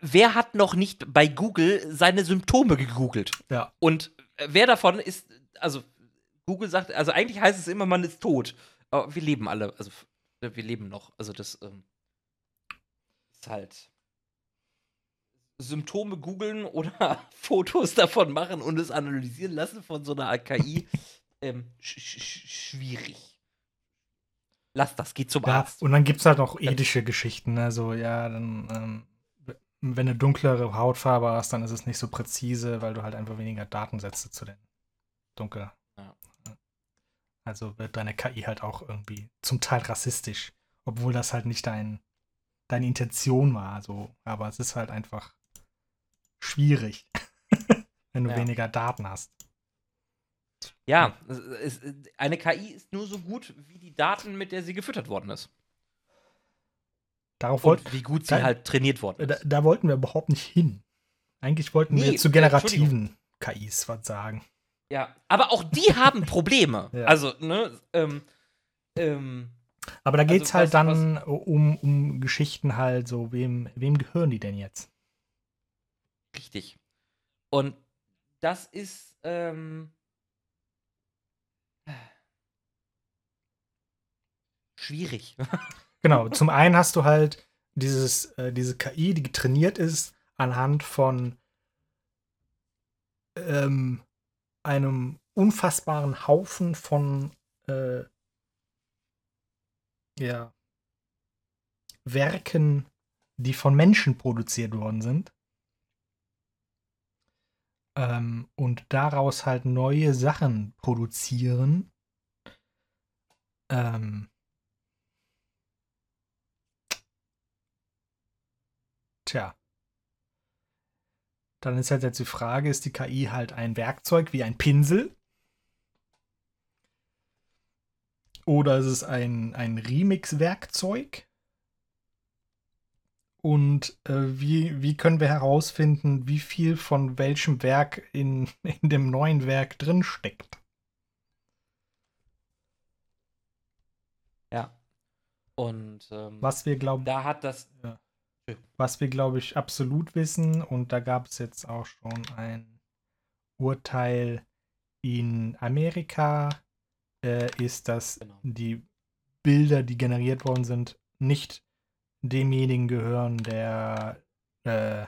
wer hat noch nicht bei Google seine Symptome gegoogelt? Ja. Und äh, wer davon ist, also Google sagt, also eigentlich heißt es immer, man ist tot. Aber wir leben alle, also äh, wir leben noch. Also das ähm, ist halt Symptome googeln oder Fotos davon machen und es analysieren lassen von so einer KI. ähm, sch sch schwierig. Lass das, geht zum Ja, Arzt. und dann gibt es halt noch ethische Geschichten. Ne? So, ja, dann, ähm, wenn du dunklere Hautfarbe hast, dann ist es nicht so präzise, weil du halt einfach weniger Datensätze zu den dunkel. Ja. Also wird deine KI halt auch irgendwie zum Teil rassistisch, obwohl das halt nicht dein, deine Intention war. So. Aber es ist halt einfach schwierig, wenn du Ja. weniger Daten hast. Ja, es, es, eine KI ist nur so gut wie die Daten, mit der sie gefüttert worden ist. Darauf wollten Und wie gut sie da- halt trainiert worden da, ist. da wollten wir überhaupt nicht hin. Eigentlich wollten Nee, wir zu generativen KIs was sagen. Ja, aber auch die haben Probleme. Ja. Also, ne, ähm, ähm, Aber da geht es Also halt was- dann um, um Geschichten halt so, wem, wem gehören die denn jetzt? richtig. Und das ist, ähm, schwierig. Genau, zum einen hast du halt dieses, äh, diese KI, die trainiert ist anhand von ähm, einem unfassbaren Haufen von äh, ja, Werken, die von Menschen produziert worden sind. Ähm, und daraus halt neue Sachen produzieren. Ähm, Tja. Dann ist halt jetzt die Frage, ist die KI halt ein Werkzeug wie ein Pinsel? Oder ist es ein, ein Remix-Werkzeug? Und äh, wie, wie können wir herausfinden, wie viel von welchem Werk in, in dem neuen Werk drin steckt? Ja. Und ähm, Was wir glauben, da hat das. Was wir, glaube ich, absolut wissen, und da gab es jetzt auch schon ein Urteil in Amerika, äh, ist, dass Genau. die Bilder, die generiert worden sind, nicht demjenigen gehören, der äh,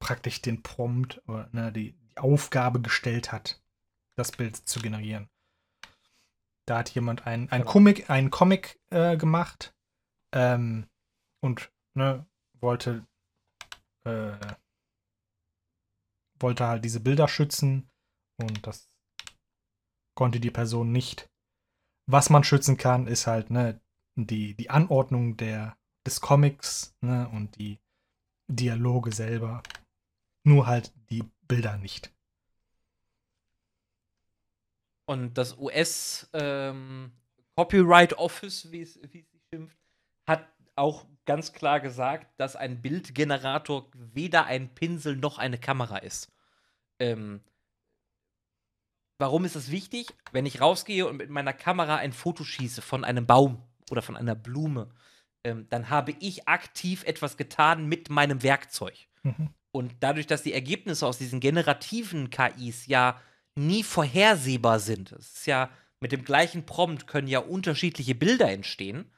praktisch den Prompt oder ne, die, die Aufgabe gestellt hat, das Bild zu generieren. Da hat jemand ein, ein Genau. Comic, einen Comic äh, gemacht ähm, und ne, wollte äh, wollte halt diese Bilder schützen und das konnte die Person nicht. Was man schützen kann, ist halt ne, die, die Anordnung der, des Comics ne, und die Dialoge selber. Nur halt die Bilder nicht. Und das US ähm, Copyright Office, wie es wie es sich schimpft, hat auch ganz klar gesagt, dass ein Bildgenerator weder ein Pinsel noch eine Kamera ist. Ähm, warum ist das wichtig? Wenn ich rausgehe und mit meiner Kamera ein Foto schieße von einem Baum oder von einer Blume, ähm, dann habe ich aktiv etwas getan mit meinem Werkzeug. Mhm. Und dadurch, dass die Ergebnisse aus diesen generativen KIs ja nie vorhersehbar sind, es ist ja mit dem gleichen Prompt können ja unterschiedliche Bilder entstehen,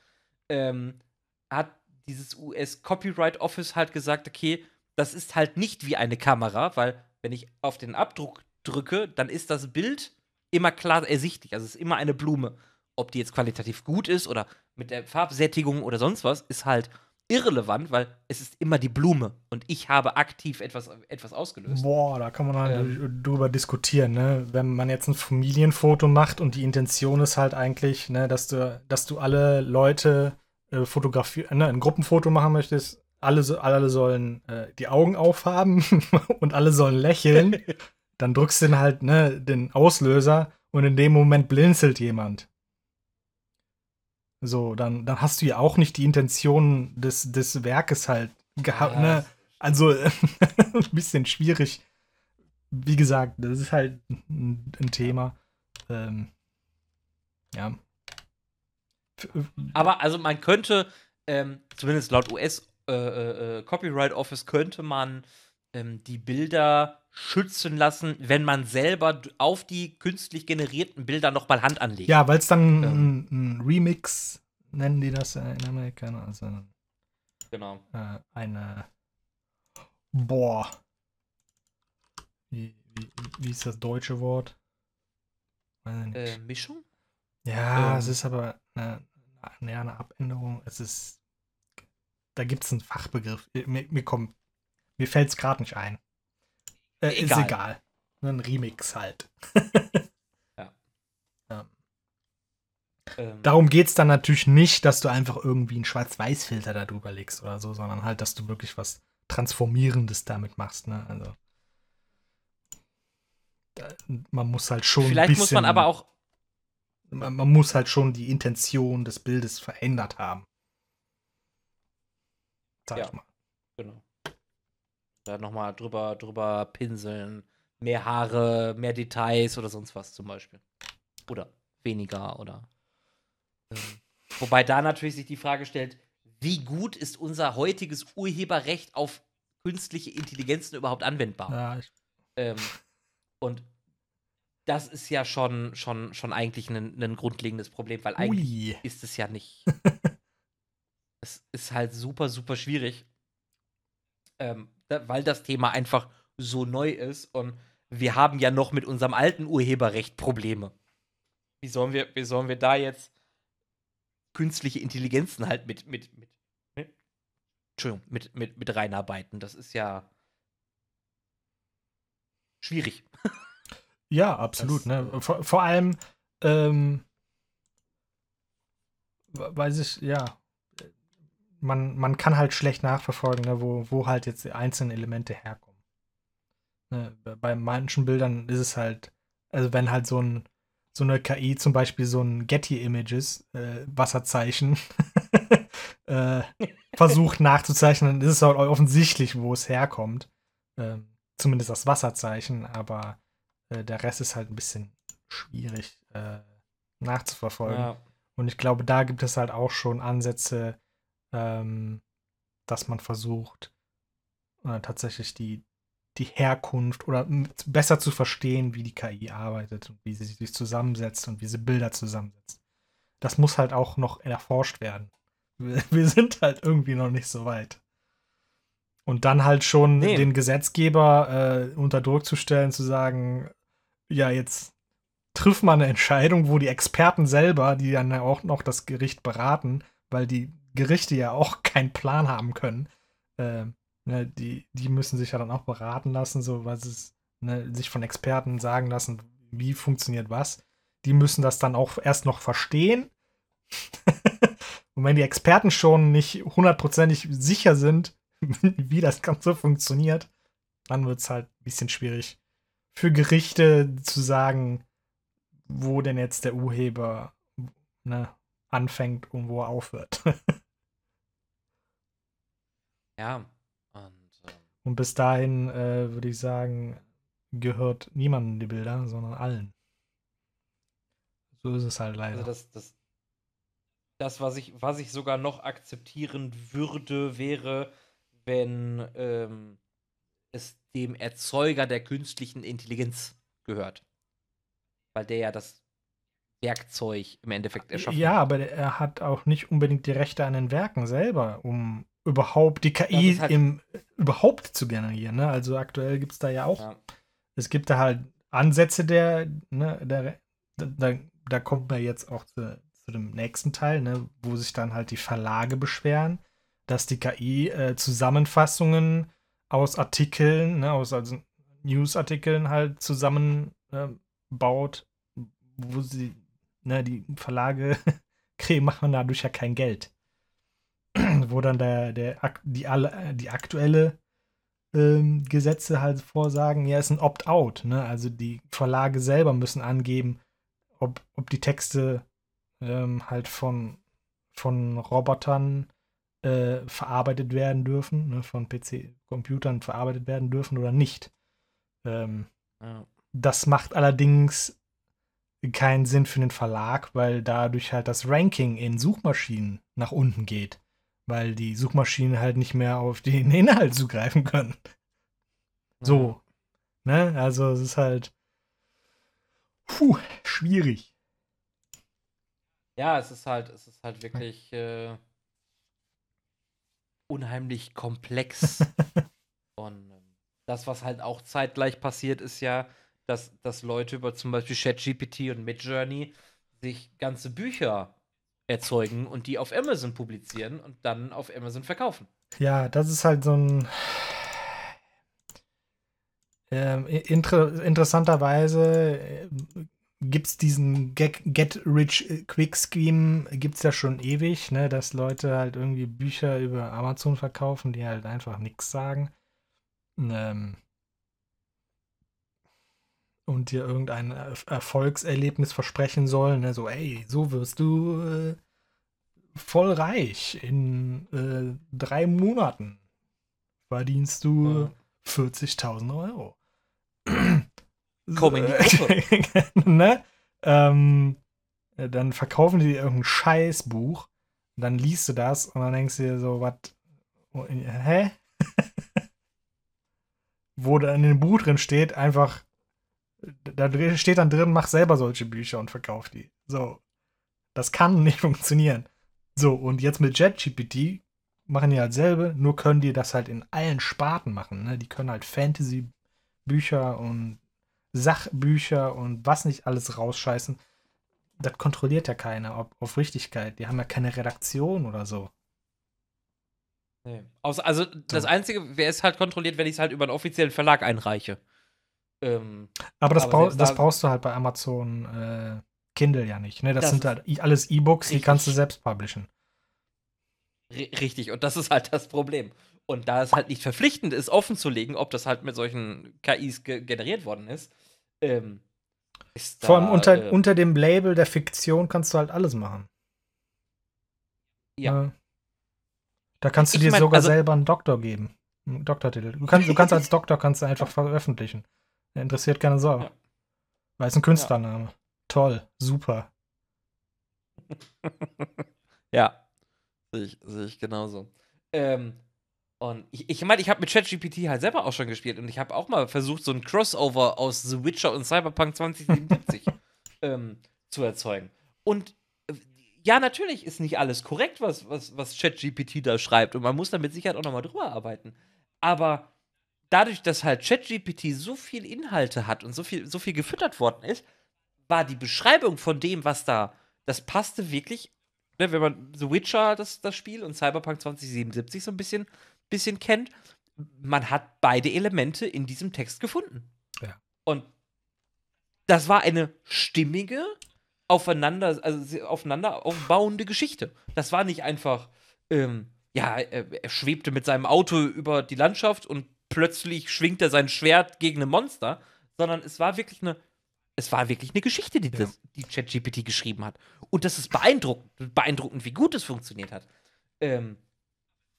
ähm, hat dieses US Copyright Office halt gesagt, okay, das ist halt nicht wie eine Kamera, weil wenn ich auf den Abdruck drücke, dann ist das Bild immer klar ersichtlich. Also es ist immer eine Blume. Ob die jetzt qualitativ gut ist oder mit der Farbsättigung oder sonst was, ist halt irrelevant, weil es ist immer die Blume und ich habe aktiv etwas, etwas ausgelöst. Boah, da kann man halt Ähm. drüber diskutieren, ne? Wenn man jetzt ein Familienfoto macht und die Intention ist halt eigentlich, ne, dass du, dass du alle Leute äh, fotografieren, ne, ein Gruppenfoto machen möchtest, alle, so- alle sollen äh, die Augen aufhaben und alle sollen lächeln, dann drückst du den halt, ne, den Auslöser und in dem Moment blinzelt jemand. So, dann, dann hast du ja auch nicht die Intention des, des Werkes halt gehabt, ne? Also ein bisschen schwierig. Wie gesagt, das ist halt ein, ein Thema. Ähm, ja. Aber also man könnte, ähm, zumindest laut US äh, äh, äh, Copyright Office, könnte man ähm, die Bilder schützen lassen, wenn man selber auf die künstlich generierten Bilder nochmal Hand anlegt. Ja, weil es dann Ähm. ein, ein Remix, nennen die das in Amerika, ne? also Genau. äh, eine Boah. Wie, wie, wie ist das deutsche Wort? Äh, Mischung? Ja, Ähm. es ist aber eine, eine, eine Abänderung. Es ist. Da gibt es einen Fachbegriff. Mir, mir, kommt, mir fällt es gerade nicht ein. Äh, Ist Egal. egal. Ein Remix halt. Ja. Ja. Ähm, Darum geht es dann natürlich nicht, dass du einfach irgendwie einen Schwarz-Weiß-Filter da drüber legst oder so, sondern halt, dass du wirklich was Transformierendes damit machst. Ne? Also. Man muss halt schon. vielleicht muss man aber auch man, man muss halt schon die Intention des Bildes verändert haben. Sag Ja. ich mal. Genau. Da nochmal drüber, drüber pinseln. Mehr Haare, mehr Details oder sonst was zum Beispiel. Oder weniger oder. Ähm, wobei da natürlich sich die Frage stellt, wie gut ist unser heutiges Urheberrecht auf künstliche Intelligenzen überhaupt anwendbar? Ja, ich, Ähm, und das ist ja schon, schon, schon eigentlich ein, grundlegendes Problem, weil eigentlich ui. ist es ja nicht. es ist halt super, super schwierig. Ähm, da, weil das Thema einfach so neu ist und wir haben ja noch mit unserem alten Urheberrecht Probleme. Wie sollen wir, wie sollen wir da jetzt künstliche Intelligenzen halt mit, mit, mit, mit Entschuldigung, mit, mit, mit reinarbeiten? Das ist ja schwierig. Ja, absolut. Das, ne? äh, vor, vor allem, ähm, we- weiß ich, ja, man, man kann halt schlecht nachverfolgen, ne, wo, wo halt jetzt die einzelnen Elemente herkommen. Ne, bei- manchen Bildern ist es halt, also wenn halt so ein so eine KI zum Beispiel so ein Getty Images äh, Wasserzeichen äh, versucht nachzuzeichnen, dann ist es halt offensichtlich, wo es herkommt. Ähm, zumindest das Wasserzeichen, aber äh, der Rest ist halt ein bisschen schwierig äh, nachzuverfolgen. Ja. Und ich glaube, da gibt es halt auch schon Ansätze, ähm, dass man versucht, äh, tatsächlich die, die Herkunft oder besser zu verstehen, wie die KI arbeitet und wie sie sich zusammensetzt und wie sie Bilder zusammensetzt. Das muss halt auch noch erforscht werden. Wir, wir sind halt irgendwie noch nicht so weit. Und dann halt schon Nee. den Gesetzgeber äh, unter Druck zu stellen, zu sagen, ja, jetzt triff mal eine Entscheidung, wo die Experten selber, die dann auch noch das Gericht beraten, weil die Gerichte ja auch keinen Plan haben können, äh, ne, die, die müssen sich ja dann auch beraten lassen, so was es, ne, sich von Experten sagen lassen, wie funktioniert was. Die müssen das dann auch erst noch verstehen. Und wenn die Experten schon nicht hundertprozentig sicher sind, wie das Ganze funktioniert, dann wird es halt ein bisschen schwierig für Gerichte zu sagen, wo denn jetzt der Urheber ne, anfängt und wo er aufhört. Ja. Und, ähm, und bis dahin äh, würde ich sagen, gehört niemandem die Bilder, sondern allen. So ist es halt leider. also das, das, das was, ich, was ich sogar noch akzeptieren würde, wäre, wenn ähm, es dem Erzeuger der künstlichen Intelligenz gehört. Weil der ja das Werkzeug im Endeffekt erschaffen ja, hat. aber er hat auch nicht unbedingt die Rechte an den Werken selber, um überhaupt die KI halt- im, überhaupt zu generieren. Ne? Also aktuell gibt es da ja auch Ja. es gibt da halt Ansätze der, ne, der da, da kommt man jetzt auch zu, zu dem nächsten Teil, ne, wo sich dann halt die Verlage beschweren, dass die KI äh, Zusammenfassungen aus Artikeln, ne, aus also Newsartikeln halt zusammen äh, wo sie, ne, die Verlage kriegen, machen dadurch ja kein Geld. wo dann der, der, die, alle, die aktuelle ähm, Gesetze halt vorsagen, ja, ist ein Opt-out. Ne? Also die Verlage selber müssen angeben, ob, ob die Texte ähm, halt von, von Robotern äh, verarbeitet werden dürfen, ne? von PC-Computern verarbeitet werden dürfen oder nicht. Ähm, Ja. das macht allerdings keinen Sinn für den Verlag, weil dadurch halt das Ranking in Suchmaschinen nach unten geht. Weil die Suchmaschinen halt nicht mehr auf den Inhalt zugreifen können. So. Ne? Also es ist halt. Puh, schwierig. Ja, es ist halt, es ist halt wirklich äh, unheimlich komplex. Und ähm, das, was halt auch zeitgleich passiert, ist ja, dass, dass Leute über zum Beispiel ChatGPT und Midjourney sich ganze Bücher erzeugen und die auf Amazon publizieren und dann auf Amazon verkaufen. Ja, das ist halt so ein. Ähm, inter interessanterweise gibt es diesen Get, Get Rich Quick Scheme, gibt es ja schon ewig, ne, dass Leute halt irgendwie Bücher über Amazon verkaufen, die halt einfach nichts sagen. Ähm, und dir irgendein Er- Erfolgserlebnis versprechen sollen, ne, so, ey, so wirst du äh, voll reich in äh, drei Monaten. Verdienst du Ja. 40.000 Euro. Komm in die Gruppe. ne? ähm, äh, dann verkaufen die irgendein Scheißbuch. Dann liest du das und dann denkst du dir so, was? Hä? Wo da in dem Buch drin steht, einfach, da steht dann drin, mach selber solche Bücher und verkauf die. So. Das kann nicht funktionieren. So, und jetzt mit JetGPT machen die halt selber, nur können die das halt in allen Sparten machen. Ne? Die können halt Fantasy-Bücher und Sachbücher und was nicht alles rausscheißen. Das kontrolliert ja keiner ob, auf Richtigkeit. Die haben ja keine Redaktion oder so. Nee. Also das. Einzige, wer ist halt kontrolliert, wenn ich es halt über einen offiziellen Verlag einreiche. Ähm, Aber das, Aber brau das da- brauchst du halt bei Amazon äh, Kindle ja nicht. Ne? Das, Das sind halt alles E-Books, die kannst du selbst publishen. ri- richtig, und das ist halt das Problem. Und da es halt nicht verpflichtend ist, offen zu legen, ob das halt mit solchen KIs ge generiert worden ist, ähm, ist Vor allem da, unter, äh, unter dem Label der Fiktion kannst du halt alles machen. Ja. Ne? Da kannst du Ich dir mein, sogar also- selber einen Doktor geben. Einen Doktortitel. Du kannst, du kannst als Doktor kannst du einfach veröffentlichen. Der interessiert keine Sau. Ja. Weil es ein Künstlername. Toll, super. Ja, sehe ich, sehe ich genauso. Ähm, und ich ich, meine, ich habe mit ChatGPT halt selber auch schon gespielt und ich habe auch mal versucht, so ein Crossover aus The Witcher und Cyberpunk 2077 ähm, zu erzeugen. Und äh, ja, natürlich ist nicht alles korrekt, was, was, was ChatGPT da schreibt und man muss da mit Sicherheit auch nochmal drüber arbeiten. Aber dadurch, dass halt ChatGPT so viel Inhalte hat und so viel, so viel gefüttert worden ist, war die Beschreibung von dem, was da, das passte wirklich ne, wenn man The Witcher, das, das Spiel, und Cyberpunk 2077 so ein bisschen, bisschen kennt, man hat beide Elemente in diesem Text gefunden. Ja. Und das war eine stimmige, aufeinander, also aufeinander aufbauende Geschichte. Das war nicht einfach, ähm, ja, er, schwebte mit seinem Auto über die Landschaft und plötzlich schwingt er sein Schwert gegen ein Monster, sondern es war wirklich eine, es war wirklich eine Geschichte, die, das, die ChatGPT geschrieben hat. Und das ist beeindruckend, beeindruckend, wie gut es funktioniert hat. Ähm,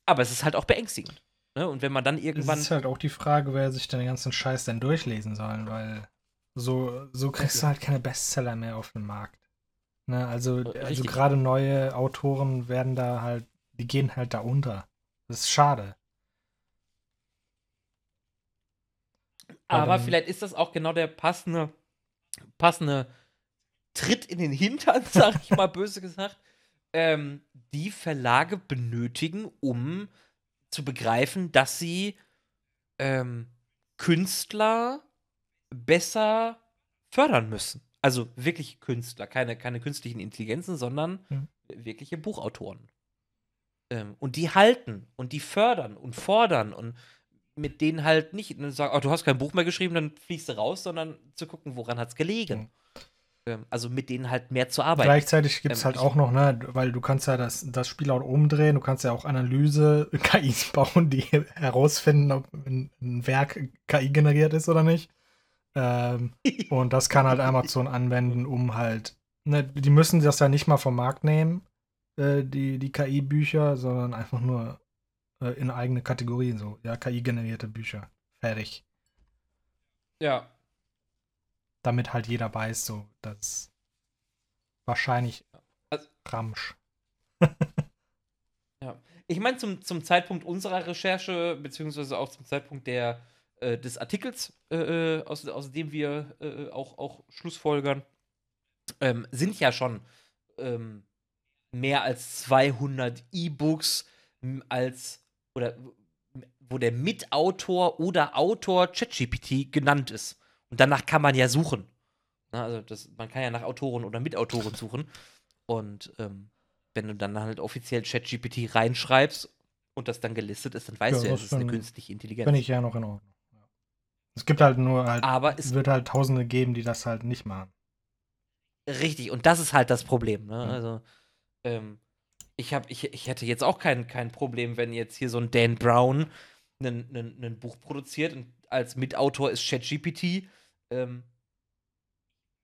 aber es ist halt auch beängstigend. Ne? Und wenn man dann Es irgendwann. ist halt auch die Frage, wer sich den ganzen Scheiß denn durchlesen soll, weil so, so kriegst du halt keine Bestseller mehr auf den Markt. Ne, also, also gerade neue Autoren werden da halt, die gehen halt da unter. Das ist schade. Aber vielleicht ist das auch genau der passende, passende Tritt in den Hintern, sag ich mal böse gesagt, ähm, die Verlage benötigen, um zu begreifen, dass sie ähm, Künstler besser fördern müssen. Also wirklich Künstler, keine, keine künstlichen Intelligenzen, sondern Mhm. wirkliche Buchautoren. Ähm, und die halten und die fördern und fordern und mit denen halt nicht sagen, oh, du hast kein Buch mehr geschrieben, dann fliegst du raus, sondern zu gucken, woran hat es gelegen. Ähm, also mit denen halt mehr zu arbeiten. Gleichzeitig gibt es Ähm, halt auch noch, ne, weil du kannst ja das, das Spiel auch umdrehen, du kannst ja auch Analyse-KIs bauen, die herausfinden, ob ein, ein Werk KI generiert ist oder nicht. Ähm, und das kann halt Amazon anwenden, um halt, ne, die müssen das ja nicht mal vom Markt nehmen, äh, die, die KI-Bücher, sondern einfach nur äh, in eigene Kategorien, so, ja, KI-generierte Bücher. Fertig. Ja. Damit halt jeder weiß, so, dass wahrscheinlich Also- Ramsch. Ich meine, zum, zum Zeitpunkt unserer Recherche, beziehungsweise auch zum Zeitpunkt der, äh, des Artikels, äh, äh, aus, aus dem wir äh, auch, auch Schlussfolgern, ähm, sind ja schon ähm, mehr als 200 E-Books als oder wo der Mitautor oder Autor ChatGPT genannt ist. Und danach kann man ja suchen. Na, also das, man kann ja nach Autoren oder Mitautoren suchen. Und ähm, wenn du dann halt offiziell ChatGPT reinschreibst und das dann gelistet ist, dann weißt Ja, du ja, es ist eine künstliche Intelligenz. Bin ich ja noch in Ordnung. Es gibt halt nur halt, Aber es wird halt Tausende geben, die das halt nicht machen. Richtig, und das ist halt das Problem. Ne? Ja. Also, ähm, ich, hab, ich, ich hätte jetzt auch kein, kein Problem, wenn jetzt hier so ein Dan Brown ein Buch produziert und als Mitautor ist ChatGPT. Ähm,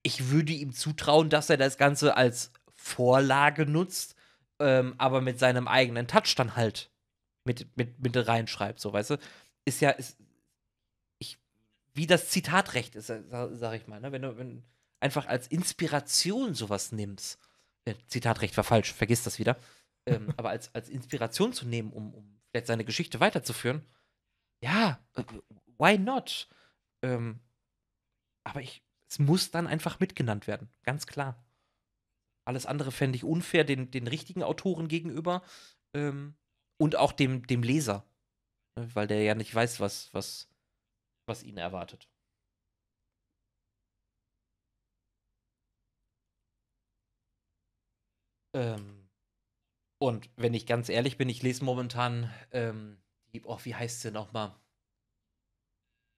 ich würde ihm zutrauen, dass er das Ganze als Vorlage nutzt, ähm, aber mit seinem eigenen Touch dann halt mit, mit, mit reinschreibt, so weißt du. Ist ja, ist, ich, wie das Zitatrecht ist, sag, sag ich mal, ne? Wenn du, wenn, einfach als Inspiration sowas nimmst. Äh, Zitatrecht war falsch, vergiss das wieder. Ähm, aber als, als Inspiration zu nehmen, um, um vielleicht seine Geschichte weiterzuführen, ja, äh, why not? Ähm, aber ich, es muss dann einfach mitgenannt werden, ganz klar. Alles andere fände ich unfair den, den richtigen Autoren gegenüber ähm, und auch dem, dem Leser, ne, weil der ja nicht weiß, was, was, was ihn erwartet. Ähm, und wenn ich ganz ehrlich bin, ich lese momentan ähm, die, oh, wie heißt sie nochmal?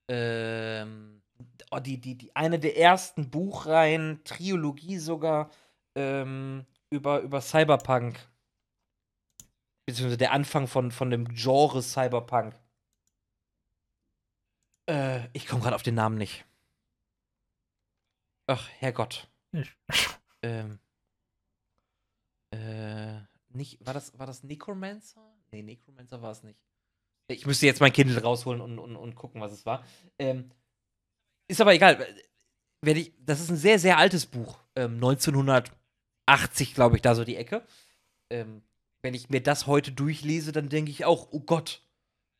Ähm, oh, die, die, die, eine der ersten Buchreihen, Trilogie sogar, ähm, über, über Cyberpunk. Beziehungsweise der Anfang von, von dem Genre Cyberpunk. Äh, ich komme gerade auf den Namen nicht. Ach, Herrgott. Ähm. Äh, nicht, war das, war das Necromancer? Nee, Necromancer war es nicht. Ich müsste jetzt mein Kindle rausholen und, und, und gucken, was es war. Ähm, ist aber egal. Ich, das ist ein sehr, sehr altes Buch. Ähm, 1980, glaube ich, da so die Ecke. Ähm, wenn ich mir das heute durchlese, dann denke ich auch, oh Gott.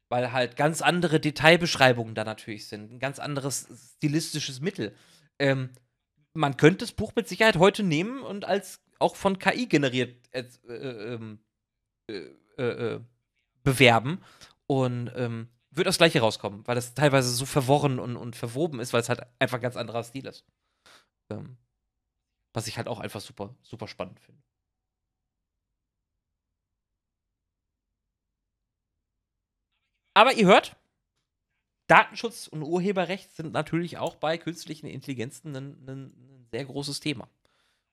Weil halt ganz andere Detailbeschreibungen da natürlich sind. Ein ganz anderes stilistisches Mittel. Ähm, man könnte das Buch mit Sicherheit heute nehmen und als auch von KI generiert äh, äh, ähm, äh, äh, äh, bewerben und ähm, wird das gleiche rauskommen, weil das teilweise so verworren und, und verwoben ist, weil es halt einfach ein ganz anderer Stil ist. Ähm, was ich halt auch einfach super, super spannend finde. Aber ihr hört, Datenschutz und Urheberrecht sind natürlich auch bei künstlichen Intelligenzen ein, ein, sehr großes Thema.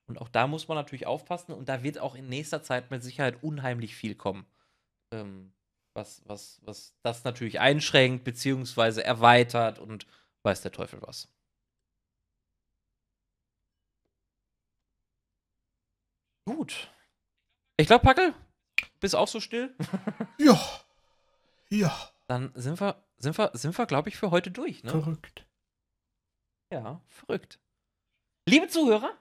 Und auch da muss man natürlich aufpassen und da wird auch in nächster Zeit mit Sicherheit unheimlich viel kommen. ähm, was, was, was das natürlich einschränkt, beziehungsweise erweitert und weiß der Teufel was. Gut. Ich glaube, Packel, bist auch so still? Ja. Ja. Dann sind wir, sind wir, sind wir, glaube ich, für heute durch. Ne? Verrückt. Ja, verrückt. Liebe Zuhörer,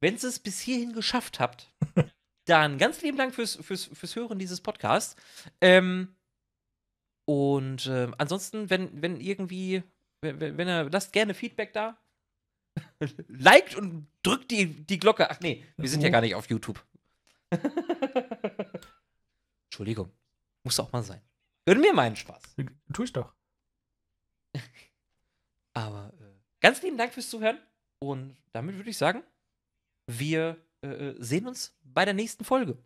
wenn ihr es bis hierhin geschafft habt, dann ganz lieben Dank fürs, fürs, fürs Hören dieses Podcasts. Ähm, und äh, ansonsten, wenn, wenn irgendwie, wenn, wenn ihr, lasst gerne Feedback da. Liked und drückt die, die Glocke. Ach nee, wir sind ja Wo? gar nicht auf YouTube. Entschuldigung. Muss auch mal sein. Gönn mir meinen Spaß. Tu ich doch. Aber äh, ganz lieben Dank fürs Zuhören. Und damit würde ich sagen, wir äh, äh, sehen uns bei der nächsten Folge.